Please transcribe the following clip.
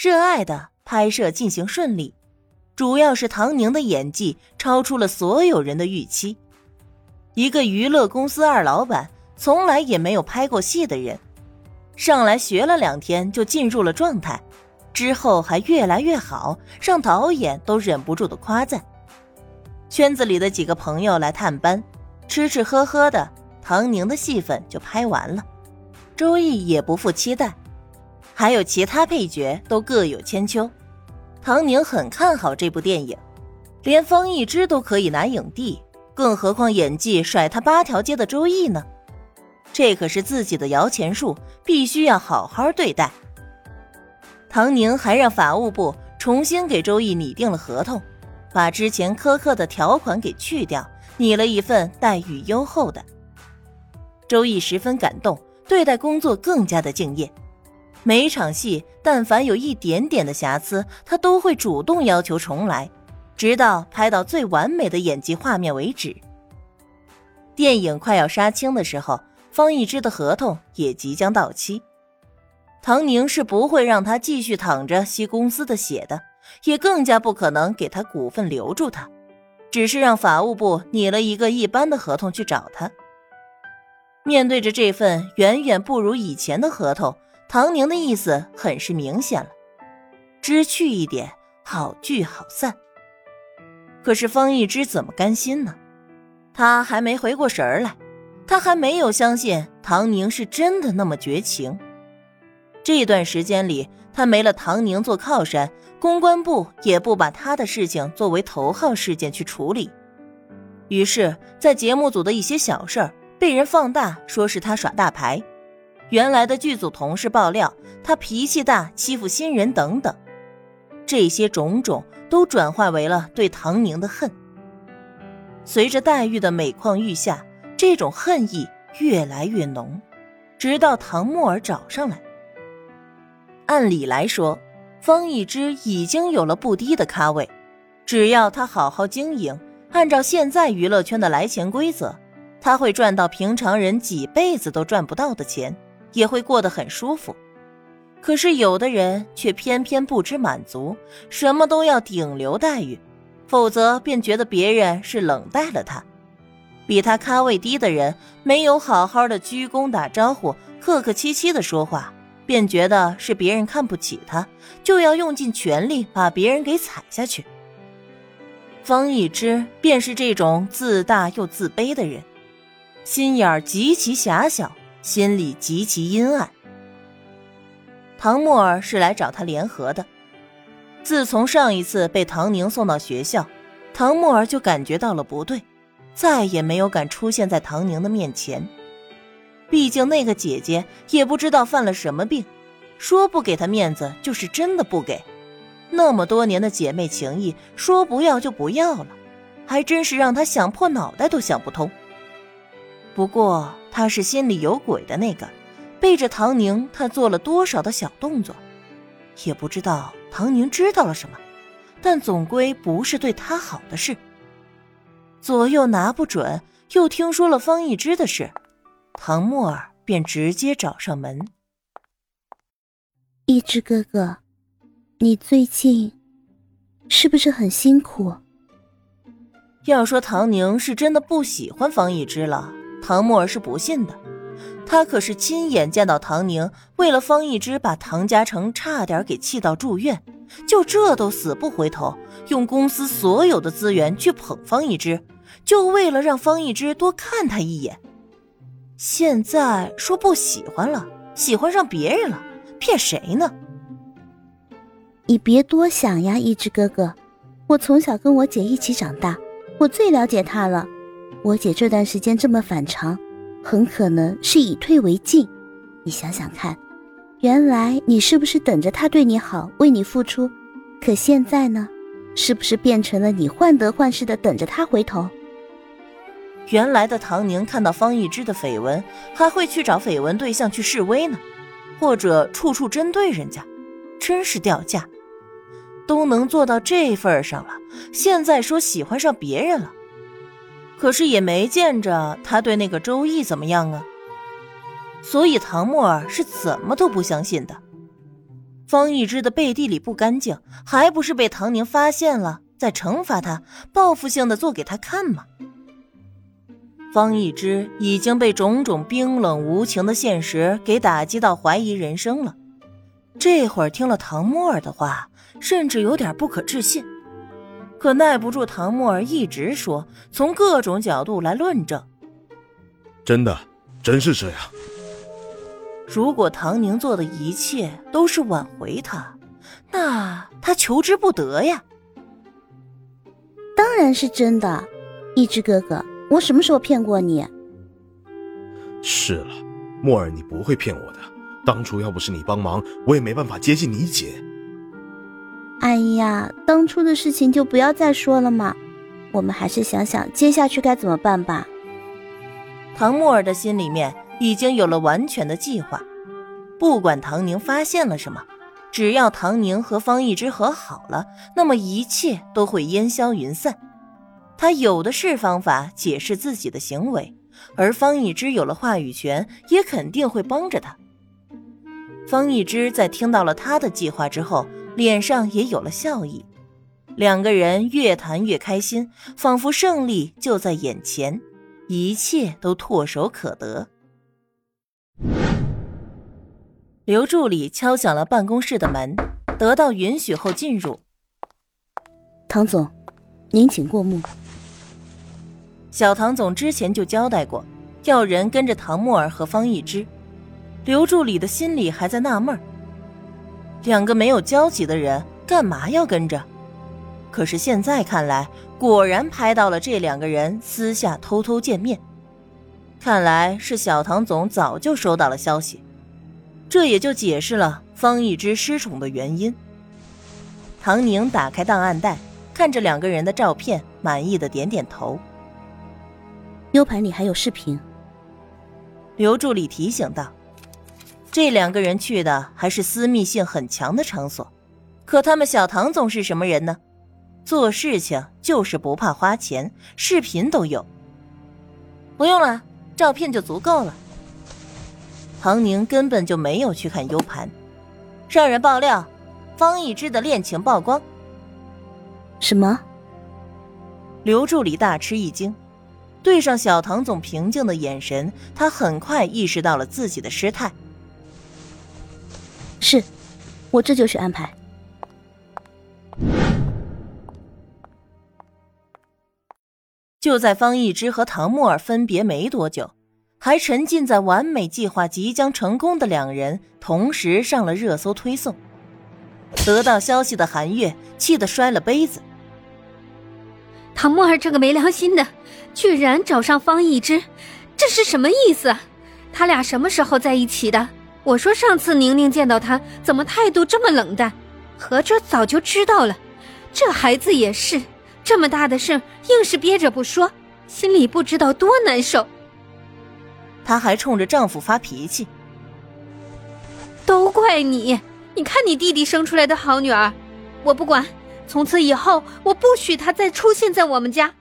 热爱的拍摄进行顺利，主要是唐宁的演技超出了所有人的预期。一个娱乐公司二老板，从来也没有拍过戏的人，上来学了两天就进入了状态，之后还越来越好，让导演都忍不住的夸赞。圈子里的几个朋友来探班，吃吃喝喝的，唐宁的戏份就拍完了。周易也不负期待。还有其他配角都各有千秋，唐宁很看好这部电影，连方逸之都可以拿影帝，更何况演技甩他八条街的周易呢？这可是自己的摇钱树，必须要好好对待。唐宁还让法务部重新给周易拟定了合同，把之前苛刻的条款给去掉，拟了一份待遇优厚的。周易十分感动，对待工作更加的敬业。每场戏，但凡有一点点的瑕疵，他都会主动要求重来，直到拍到最完美的演技画面为止。电影快要杀青的时候，方逸之的合同也即将到期，唐宁是不会让他继续躺着吸公司的血的，也更加不可能给他股份留住他，只是让法务部拟了一个一般的合同去找他。面对着这份远远不如以前的合同。唐宁的意思很是明显了，知趣一点，好聚好散。可是方逸之怎么甘心呢？他还没回过神来，他还没有相信唐宁是真的那么绝情。这段时间里，他没了唐宁做靠山，公关部也不把他的事情作为头号事件去处理。于是，在节目组的一些小事儿被人放大，说是他耍大牌。原来的剧组同事爆料，他脾气大，欺负新人等等，这些种种都转化为了对唐宁的恨。随着黛玉的每况愈下，这种恨意越来越浓，直到唐沫儿找上来。按理来说，方逸之已经有了不低的咖位，只要他好好经营，按照现在娱乐圈的来钱规则，他会赚到平常人几辈子都赚不到的钱。也会过得很舒服，可是有的人却偏偏不知满足，什么都要顶流待遇，否则便觉得别人是冷待了他。比他咖位低的人没有好好的鞠躬打招呼，客客气气的说话，便觉得是别人看不起他，就要用尽全力把别人给踩下去。方逸之便是这种自大又自卑的人，心眼极其狭小。心里极其阴暗。唐沫儿是来找他联合的。自从上一次被唐宁送到学校，唐沫儿就感觉到了不对，再也没有敢出现在唐宁的面前。毕竟那个姐姐也不知道犯了什么病，说不给他面子就是真的不给。那么多年的姐妹情谊，说不要就不要了，还真是让他想破脑袋都想不通。不过。他是心里有鬼的那个，背着唐宁，他做了多少的小动作，也不知道唐宁知道了什么，但总归不是对他好的事。左右拿不准，又听说了方逸之的事，唐沫儿便直接找上门。一之哥哥，你最近是不是很辛苦？要说唐宁是真的不喜欢方逸之了。唐沫儿是不信的，他可是亲眼见到唐宁为了方逸之把唐家成差点给气到住院，就这都死不回头，用公司所有的资源去捧方逸之，就为了让方逸之多看他一眼。现在说不喜欢了，喜欢上别人了，骗谁呢？你别多想呀，一之哥哥，我从小跟我姐一起长大，我最了解她了。我姐这段时间这么反常，很可能是以退为进。你想想看，原来你是不是等着他对你好，为你付出？可现在呢，是不是变成了你患得患失的等着他回头？原来的唐宁看到方逸之的绯闻，还会去找绯闻对象去示威呢，或者处处针对人家，真是掉价。都能做到这份上了，现在说喜欢上别人了。可是也没见着他对那个周易怎么样啊，所以唐沫儿是怎么都不相信的。方一之的背地里不干净，还不是被唐宁发现了，再惩罚他，报复性的做给他看吗？方一之已经被种种冰冷无情的现实给打击到怀疑人生了，这会儿听了唐沫儿的话，甚至有点不可置信。可耐不住唐沫儿一直说，从各种角度来论证。真的，真是这样。如果唐宁做的一切都是挽回他，那他求之不得呀。当然是真的，一只哥哥，我什么时候骗过你？是了，沫儿，你不会骗我的。当初要不是你帮忙，我也没办法接近你姐。哎呀，当初的事情就不要再说了嘛，我们还是想想接下去该怎么办吧。唐沫儿的心里面已经有了完全的计划，不管唐宁发现了什么，只要唐宁和方一之和好了，那么一切都会烟消云散。他有的是方法解释自己的行为，而方一之有了话语权，也肯定会帮着他。方一之在听到了他的计划之后。脸上也有了笑意，两个人越谈越开心，仿佛胜利就在眼前，一切都唾手可得。刘助理敲响了办公室的门，得到允许后进入。唐总，您请过目。小唐总之前就交代过，要人跟着唐沫儿和方一之。刘助理的心里还在纳闷儿。两个没有交集的人干嘛要跟着？可是现在看来，果然拍到了这两个人私下偷偷见面。看来是小唐总早就收到了消息，这也就解释了方一之失宠的原因。唐宁打开档案袋，看着两个人的照片，满意的点点头。U 盘里还有视频。刘助理提醒道。这两个人去的还是私密性很强的场所，可他们小唐总是什么人呢？做事情就是不怕花钱，视频都有。不用了，照片就足够了。唐宁根本就没有去看 U 盘，让人爆料，方逸之的恋情曝光。什么？刘助理大吃一惊，对上小唐总平静的眼神，他很快意识到了自己的失态。是，我这就去安排。就在方一之和唐沫儿分别没多久，还沉浸在完美计划即将成功的两人，同时上了热搜推送。得到消息的韩月气得摔了杯子。唐沫儿这个没良心的，居然找上方一之，这是什么意思？他俩什么时候在一起的？我说上次宁宁见到他怎么态度这么冷淡，合着早就知道了。这孩子也是，这么大的事硬是憋着不说，心里不知道多难受。她还冲着丈夫发脾气，都怪你！你看你弟弟生出来的好女儿，我不管，从此以后我不许她再出现在我们家。